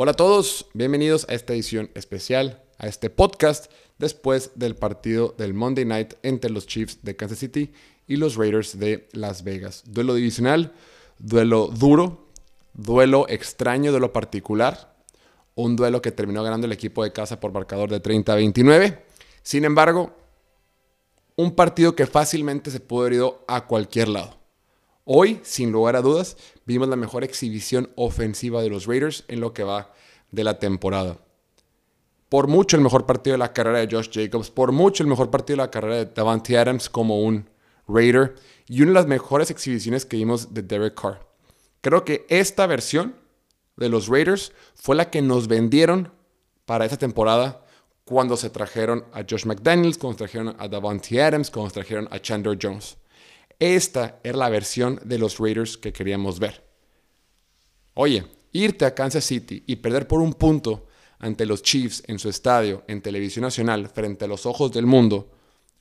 Hola a todos, bienvenidos a esta edición especial, a este podcast después del partido del Monday Night entre los Chiefs de Kansas City y los Raiders de Las Vegas. Duelo divisional, duelo duro, duelo extraño, duelo particular, un duelo que terminó ganando el equipo de casa por marcador de 30 a 29. Sin embargo, un partido que fácilmente se pudo haber ido a cualquier lado. Hoy, sin lugar a dudas, vimos la mejor exhibición ofensiva de los Raiders en lo que va de la temporada. Por mucho el mejor partido de la carrera de Josh Jacobs, por mucho el mejor partido de la carrera de Davante Adams como un Raider y una de las mejores exhibiciones que vimos de Derek Carr. Creo que esta versión de los Raiders fue la que nos vendieron para esta temporada cuando se trajeron a Josh McDaniels, cuando se trajeron a Davante Adams, cuando se trajeron a Chandler Jones. Esta era la versión de los Raiders que queríamos ver. Oye, irte a Kansas City y perder por un punto ante los Chiefs en su estadio, en televisión nacional, frente a los ojos del mundo,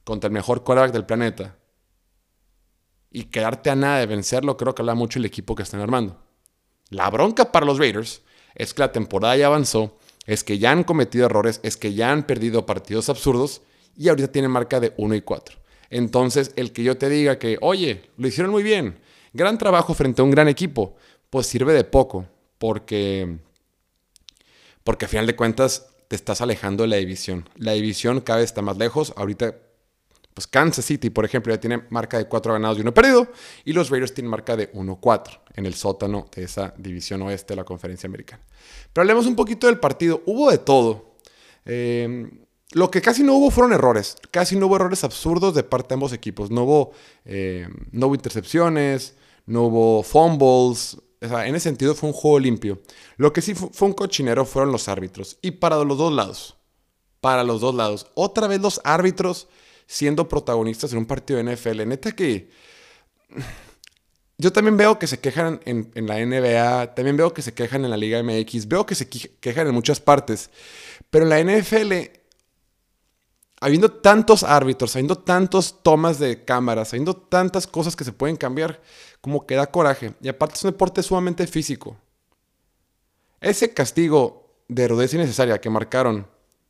contra el mejor quarterback del planeta, y quedarte a nada de vencerlo, creo que habla mucho el equipo que están armando. La bronca para los Raiders es que la temporada ya avanzó, es que ya han cometido errores, es que ya han perdido partidos absurdos y ahorita tienen marca de 1 y 4. Entonces, el que yo te diga que, oye, lo hicieron muy bien, gran trabajo frente a un gran equipo, pues sirve de poco, porque, porque a final de cuentas te estás alejando de la división. La división cada vez está más lejos. Ahorita, pues Kansas City, por ejemplo, ya tiene marca de 4 ganados y 1 perdido, y los Raiders tienen marca de 1-4 en el sótano de esa división oeste de la conferencia americana. Pero hablemos un poquito del partido. Hubo de todo. Eh, lo que casi no hubo fueron errores. Casi no hubo errores absurdos de parte de ambos equipos. No hubo, eh, no hubo intercepciones, no hubo fumbles. O sea, en ese sentido fue un juego limpio. Lo que sí fue un cochinero fueron los árbitros. Y para los dos lados. Para los dos lados. Otra vez los árbitros siendo protagonistas en un partido de NFL. Neta que... Yo también veo que se quejan en, en, la NBA, también veo que se quejan en la Liga MX, veo que se quejan en muchas partes, pero en la NFL habiendo tantos árbitros, habiendo tantas tomas de cámaras, habiendo tantas cosas que se pueden cambiar, como que da coraje. Y aparte es un deporte sumamente físico. Ese castigo de rudeza innecesaria que marcaron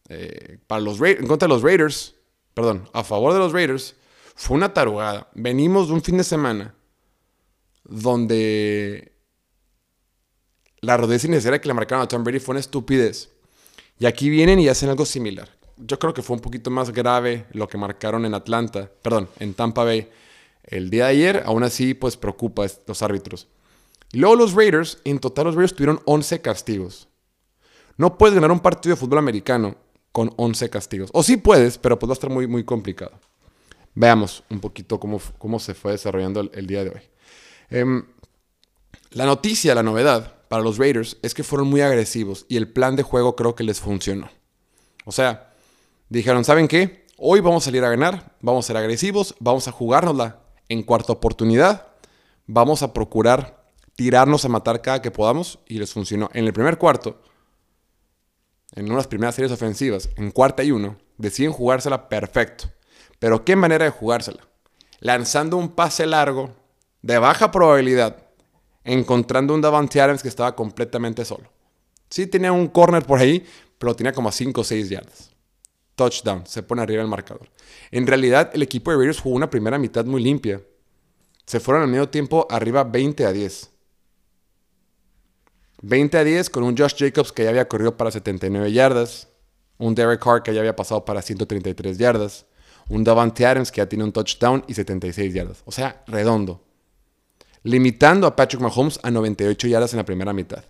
eh, para los en contra de los Raiders, perdón, a favor de los Raiders, fue una tarugada. Venimos de un fin de semana donde la rudeza innecesaria que le marcaron a Tom Brady fue una estupidez. Y aquí vienen y hacen algo similar yo creo que fue un poquito más grave lo que marcaron en Atlanta, perdón, en Tampa Bay el día de ayer. Aún así, pues preocupa a los árbitros. Luego los Raiders, en total los Raiders tuvieron 11 castigos. No puedes ganar un partido de fútbol americano con 11 castigos. O sí puedes, pero pues va a estar muy, muy complicado. Veamos un poquito cómo, cómo se fue desarrollando el, día de hoy. Em, la noticia, la novedad para los Raiders es que fueron muy agresivos y el plan de juego creo que les funcionó. O sea, Dijeron, ¿saben qué? Hoy vamos a salir a ganar, vamos a ser agresivos, vamos a jugárnosla en cuarta oportunidad, vamos a procurar tirarnos a matar cada que podamos y les funcionó. En el primer cuarto, en una de las primeras series ofensivas, en cuarta y uno, deciden jugársela perfecto. Pero ¿qué manera de jugársela? Lanzando un pase largo de baja probabilidad, encontrando un Davante Adams que estaba completamente solo. Sí tenía un corner por ahí, pero tenía como 5 o 6 yardas touchdown, se pone arriba el marcador. En realidad, el equipo de Raiders jugó una primera mitad muy limpia. Se fueron al medio tiempo arriba 20 a 10. 20 a 10 con un Josh Jacobs que ya había corrido para 79 yardas, un Derek Carr que ya había pasado para 133 yardas, un Davante Adams que ya tiene un touchdown y 76 yardas. O sea, redondo. Limitando a Patrick Mahomes a 98 yardas en la primera mitad.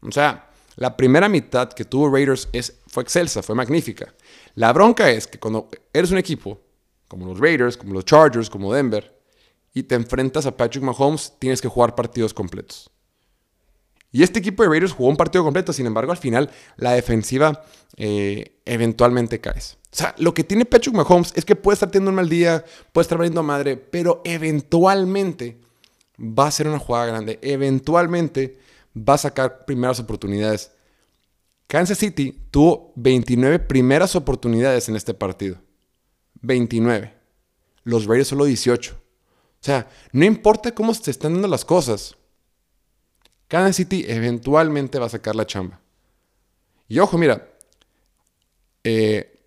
O sea, la primera mitad que tuvo Raiders es, fue excelsa, fue magnífica. La bronca es que cuando eres un equipo, como los Raiders, como los Chargers, como Denver, y te enfrentas a Patrick Mahomes, tienes que jugar partidos completos. Y este equipo de Raiders jugó un partido completo, sin embargo, al final la defensiva eh, eventualmente cae. O sea, lo que tiene Patrick Mahomes es que puede estar teniendo un mal día, puede estar valiendo madre, pero eventualmente va a ser una jugada grande. Eventualmente va a sacar primeras oportunidades. Kansas City tuvo 29 primeras oportunidades en este partido. 29. Los Raiders solo 18. O sea, no importa cómo se están dando las cosas. Kansas City eventualmente va a sacar la chamba. Y ojo, mira, eh,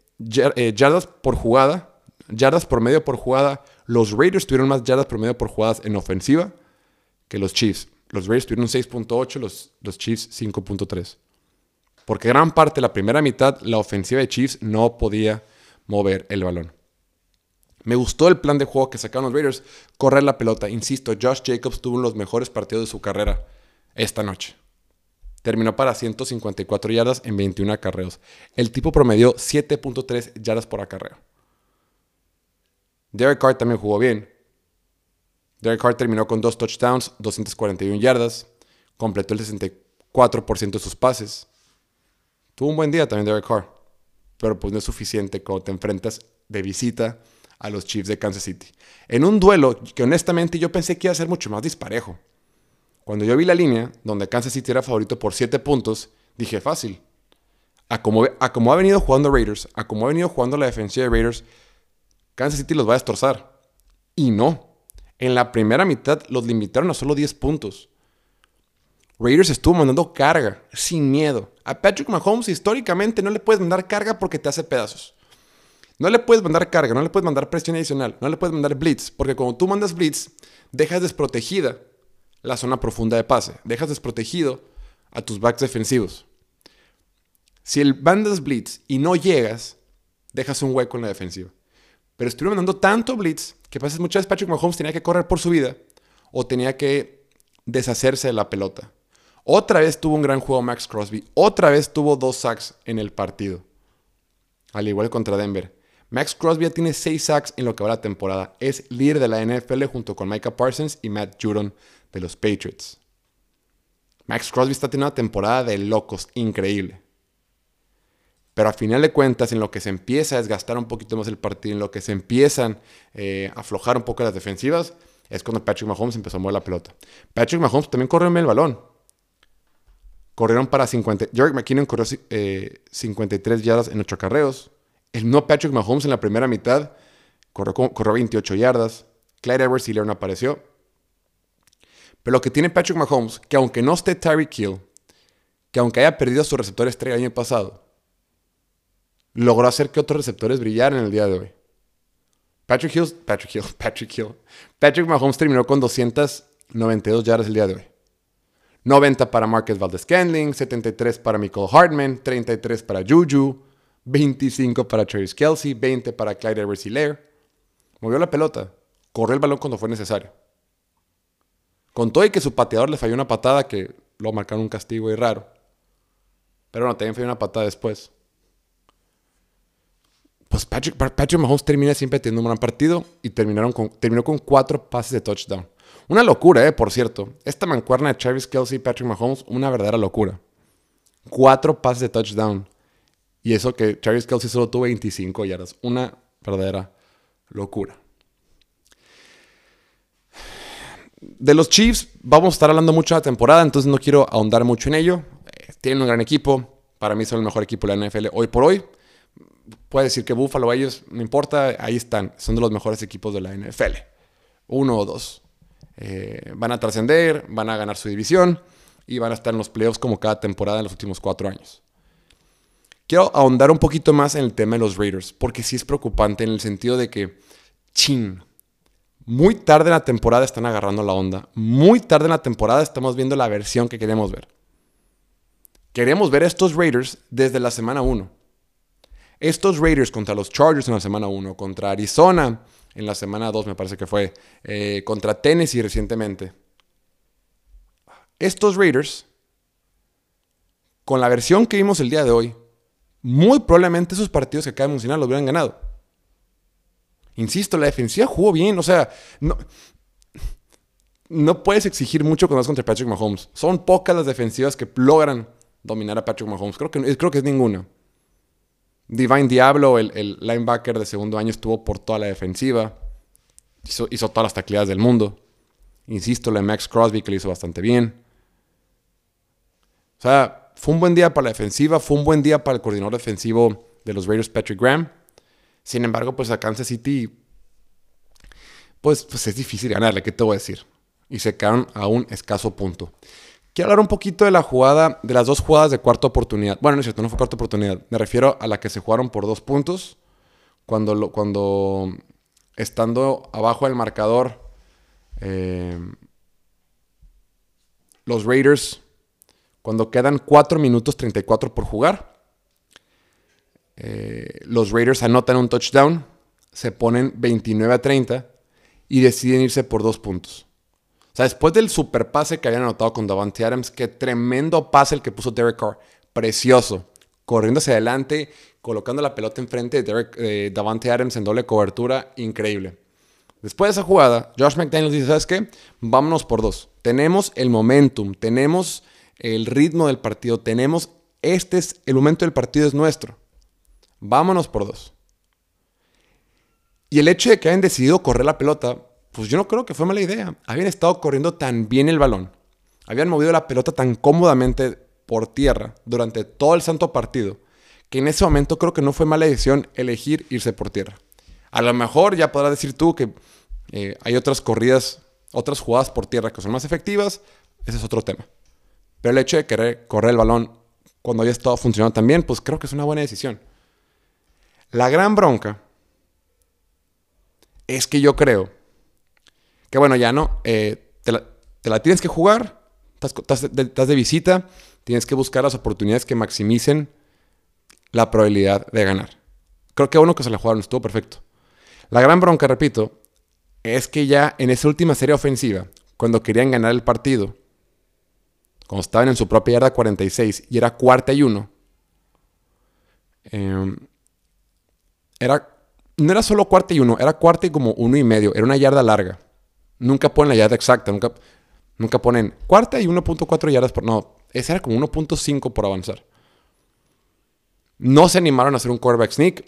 eh, yardas por jugada, yardas por medio por jugada, los Raiders tuvieron más yardas por medio por jugadas en ofensiva que los Chiefs. Los Raiders tuvieron 6.8, los, los Chiefs 5.3. Porque gran parte de la primera mitad la ofensiva de Chiefs no podía mover el balón. Me gustó el plan de juego que sacaron los Raiders, correr la pelota. Insisto, Josh Jacobs tuvo uno de los mejores partidos de su carrera esta noche. Terminó para 154 yardas en 21 acarreos. El tipo promedió 7.3 yardas por acarreo. Derek Carr también jugó bien. Derek Carr terminó con dos touchdowns, 241 yardas. Completó el 64% de sus pases. Tuvo un buen día también Derek Carr. Pero pues no es suficiente cuando te enfrentas de visita a los Chiefs de Kansas City. En un duelo que honestamente yo pensé que iba a ser mucho más disparejo. Cuando yo vi la línea donde Kansas City era favorito por 7 puntos, dije fácil. A como, ha venido jugando Raiders, a como ha venido jugando la defensiva de Raiders, Kansas City los va a destrozar. Y no. En la primera mitad los limitaron a solo 10 puntos. Raiders estuvo mandando carga, sin miedo. A Patrick Mahomes históricamente no le puedes mandar carga porque te hace pedazos. No le puedes mandar carga, no le puedes mandar presión adicional, no le puedes mandar blitz, porque cuando tú mandas blitz, dejas desprotegida la zona profunda de pase. Dejas desprotegido a tus backs defensivos. Si el bandas blitz y no llegas, dejas un hueco en la defensiva. Pero estuvieron mandando tanto blitz que muchas veces Patrick Mahomes tenía que correr por su vida o tenía que deshacerse de la pelota. Otra vez tuvo un gran juego Max Crosby. Otra vez tuvo dos sacks en el partido. Al igual contra Denver. Max Crosby ya tiene seis sacks en lo que va la temporada. Es líder de la NFL junto con Micah Parsons y Matt Judon de los Patriots. Max Crosby está teniendo una temporada de locos, increíble. Pero a final de cuentas, en lo que se empieza a desgastar un poquito más el partido, en lo que se empiezan eh, a aflojar un poco las defensivas, es cuando Patrick Mahomes empezó a mover la pelota. Patrick Mahomes también corrió en el balón. Corrieron para 50. George McKinnon corrió 53 eh, yardas en 8 carreos. El no Patrick Mahomes en la primera mitad corrió, corrió 28 yardas. Clyde Edwards no apareció. Pero lo que tiene Patrick Mahomes, que aunque no esté Tyreek Hill, que aunque haya perdido su receptor estrella el año pasado, logró hacer que otros receptores brillaran en el día de hoy. Patrick Hill, Patrick Hill, Patrick Hill. Patrick Mahomes terminó con 292 yardas el día de hoy. 90 para Marcus Valdez Scandling, 73 para Michael Hartman, 33 para Juju, 25 para Travis Kelsey, 20 para Clyde Edwards Movió la pelota, corrió el balón cuando fue necesario. Con todo y que su pateador le falló una patada que lo marcaron un castigo y raro. Pero no, también falló una patada después. Pues Patrick, Mahomes termina siempre teniendo un gran partido y terminaron terminó con cuatro pases de touchdown. Una locura, eh, por cierto. Esta mancuerna de Travis Kelsey y Patrick Mahomes, una verdadera locura. Cuatro pases de touchdown. Y eso que Travis Kelsey solo tuvo 25 yardas. Una verdadera locura. de los Chiefs vamos a estar hablando mucho de la temporada, entonces no quiero ahondar mucho en ello. Eh, tienen un gran equipo, para mí son el mejor equipo de la NFL hoy por hoy. Puede decir que Buffalo, ellos, no importa, ahí están, son de los mejores equipos de la NFL. Uno o dos. Eh, van a trascender, van a ganar su división y van a estar en los playoffs como cada temporada en los últimos cuatro años. Quiero ahondar un poquito más en el tema de los Raiders, porque sí es preocupante en el sentido de que, chin, muy tarde en la temporada están agarrando la onda. Muy tarde en la temporada estamos viendo la versión que queremos ver. Queremos ver estos Raiders desde la semana 1. Estos Raiders contra los Chargers en la semana 1, contra Arizona en la semana 2 me parece que fue, eh, contra Tennessee recientemente. Estos Raiders, con la versión que vimos el día de hoy, muy probablemente esos partidos que acabo de mencionar los hubieran ganado. Insisto, la defensiva jugó bien. O sea, no, no puedes exigir mucho cuando vas contra Patrick Mahomes. Son pocas las defensivas que logran dominar a Patrick Mahomes. Creo que, creo que es ninguna. Divine Diablo, el, linebacker de segundo año, estuvo por toda la defensiva. Hizo, todas las tacleadas del mundo. Insisto, la Max Crosby que lo hizo bastante bien. O sea, fue un buen día para la defensiva, fue un buen día para el coordinador defensivo de los Raiders, Patrick Graham. Sin embargo, pues a Kansas City, pues, pues es difícil ganarle, ¿qué te voy a decir? Y se quedaron a un escaso punto. Quiero hablar un poquito de la jugada, de las dos jugadas de cuarta oportunidad. Bueno, no es cierto, no fue cuarta oportunidad. Me refiero a la que se jugaron por dos puntos. Cuando, lo, cuando estando abajo del marcador, eh, los Raiders, cuando quedan 4 minutos 34 por jugar, eh, los Raiders anotan un touchdown, se ponen 29 a 30 y deciden irse por dos puntos. Sea, después del super pase que habían anotado con Davante Adams, qué tremendo pase el que puso Derek Carr. Precioso. Corriendo hacia adelante, colocando la pelota enfrente de Derek, Davante Adams en doble cobertura. Increíble. Después de esa jugada, Josh McDaniels dice, ¿sabes qué? Vámonos por dos. Tenemos el momentum, tenemos el ritmo del partido, tenemos, este es, el momento del partido es nuestro. Vámonos por dos. Y el hecho de que hayan decidido correr la pelota pues yo no creo que fue mala idea. Habían estado corriendo tan bien el balón. Habían movido la pelota tan cómodamente por tierra durante todo el santo partido que en ese momento creo que no fue mala decisión elegir irse por tierra. A lo mejor ya podrás decir tú que eh, hay otras corridas, otras jugadas por tierra que son más efectivas. Ese es otro tema. Pero el hecho de querer correr el balón cuando había estado funcionando tan bien, pues creo que es una buena decisión. La gran bronca es que yo creo que bueno, ya no. Eh, te, la, tienes que jugar. Estás, de, visita. Tienes que buscar las oportunidades que maximicen la probabilidad de ganar. Creo que uno que se la jugaron estuvo perfecto. La gran bronca, repito, es que ya en esa última serie ofensiva, cuando querían ganar el partido, cuando estaban en su propia yarda 46 y era cuarta y uno, em, era, no era solo cuarta y uno, era cuarta y como uno y medio, era una yarda larga. Nunca ponen la yarda exacta, nunca, nunca ponen cuarta y 1.4 yardas por... No, ese era como 1.5 por avanzar. No se animaron a hacer un quarterback sneak.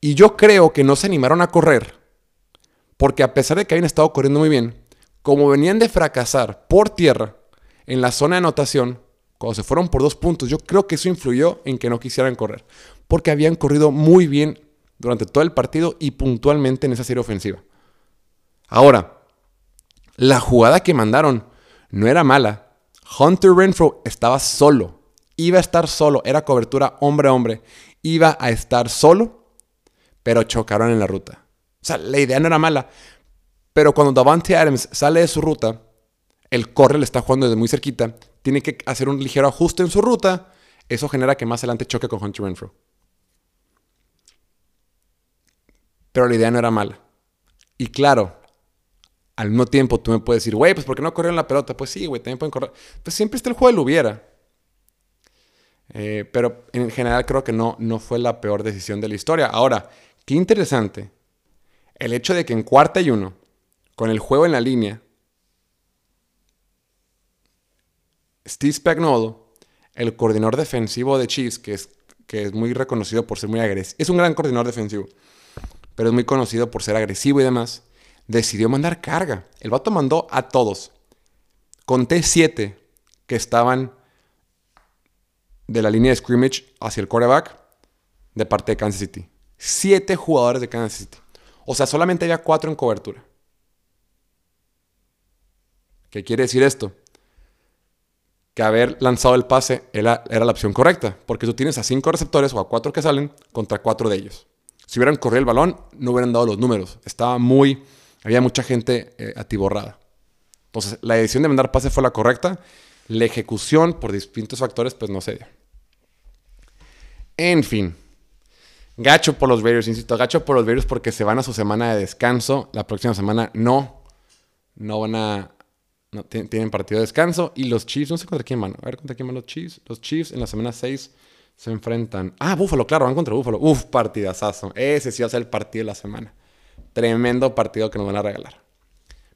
Y yo creo que no se animaron a correr. Porque a pesar de que habían estado corriendo muy bien, como venían de fracasar por tierra en la zona de anotación, cuando se fueron por dos puntos, yo creo que eso influyó en que no quisieran correr. Porque habían corrido muy bien durante todo el partido y puntualmente en esa serie ofensiva. Ahora, la jugada que mandaron no era mala. Hunter Renfro estaba solo. Iba a estar solo. Era cobertura hombre a hombre. Iba a estar solo, pero chocaron en la ruta. O sea, la idea no era mala. Pero cuando Davante Adams sale de su ruta, el corre le está jugando desde muy cerquita. Tiene que hacer un ligero ajuste en su ruta. Eso genera que más adelante choque con Hunter Renfro. Pero la idea no era mala. Y claro, al mismo tiempo tú me puedes decir, güey, pues ¿por qué no corrieron la pelota? Pues sí, güey, también pueden correr. Pues siempre está el juego del hubiera. Eh, pero en general creo que no, no fue la peor decisión de la historia. Ahora, qué interesante el hecho de que en cuarta y uno, con el juego en la línea, Steve Spagnuolo, el coordinador defensivo de Chiefs, que es, que es muy reconocido por ser muy agresivo, es un gran coordinador defensivo, pero es muy conocido por ser agresivo y demás decidió mandar carga. El vato mandó a todos. Conté siete que estaban de la línea de scrimmage hacia el quarterback de parte de Kansas City. Siete jugadores de Kansas City. O sea, solamente había cuatro en cobertura. ¿Qué quiere decir esto? Que haber lanzado el pase era, era, la opción correcta, porque tú tienes a cinco receptores o a cuatro que salen contra cuatro de ellos. Si hubieran corrido el balón, no hubieran dado los números. Estaba muy había mucha gente eh, atiborrada. Entonces, la decisión de mandar pase fue la correcta. La ejecución, por distintos factores, pues no se dio. En fin. Gacho por los Raiders, insisto, gacho por los Raiders porque se van a su semana de descanso. La próxima semana no. No van a. Tienen partido de descanso. Y los Chiefs, no sé contra quién van. A ver contra quién van los Chiefs. Los Chiefs en la semana 6 se enfrentan. Ah, Búfalo, claro, van contra Búfalo. Uf, partidazazo. Ese sí va a ser el partido de la semana. Tremendo partido que nos van a regalar.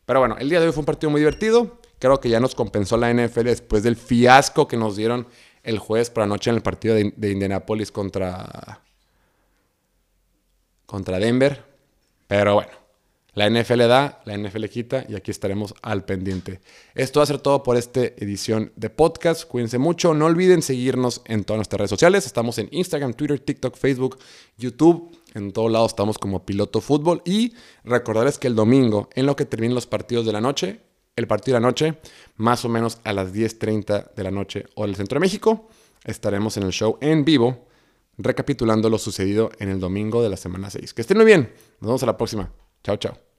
Pero bueno, el día de hoy fue un partido muy divertido. Creo que ya nos compensó la NFL después del fiasco que nos dieron el jueves por la noche en el partido de, de Indianapolis contra, contra Denver. Pero bueno, la NFL da, la NFL quita y aquí estaremos al pendiente. Esto va a ser todo por esta edición de podcast. Cuídense mucho. No olviden seguirnos en todas nuestras redes sociales. Estamos en Instagram, Twitter, TikTok, Facebook, YouTube. En todos lados estamos como Piloto Fútbol. Y recordarles que el domingo, en lo que terminen los partidos de la noche, el partido de la noche, más o menos a las 10.30 de la noche o del Centro de México. Estaremos en el show en vivo, recapitulando lo sucedido en el domingo de la semana 6. Que estén muy bien. Nos vemos a la próxima. Chao, chao.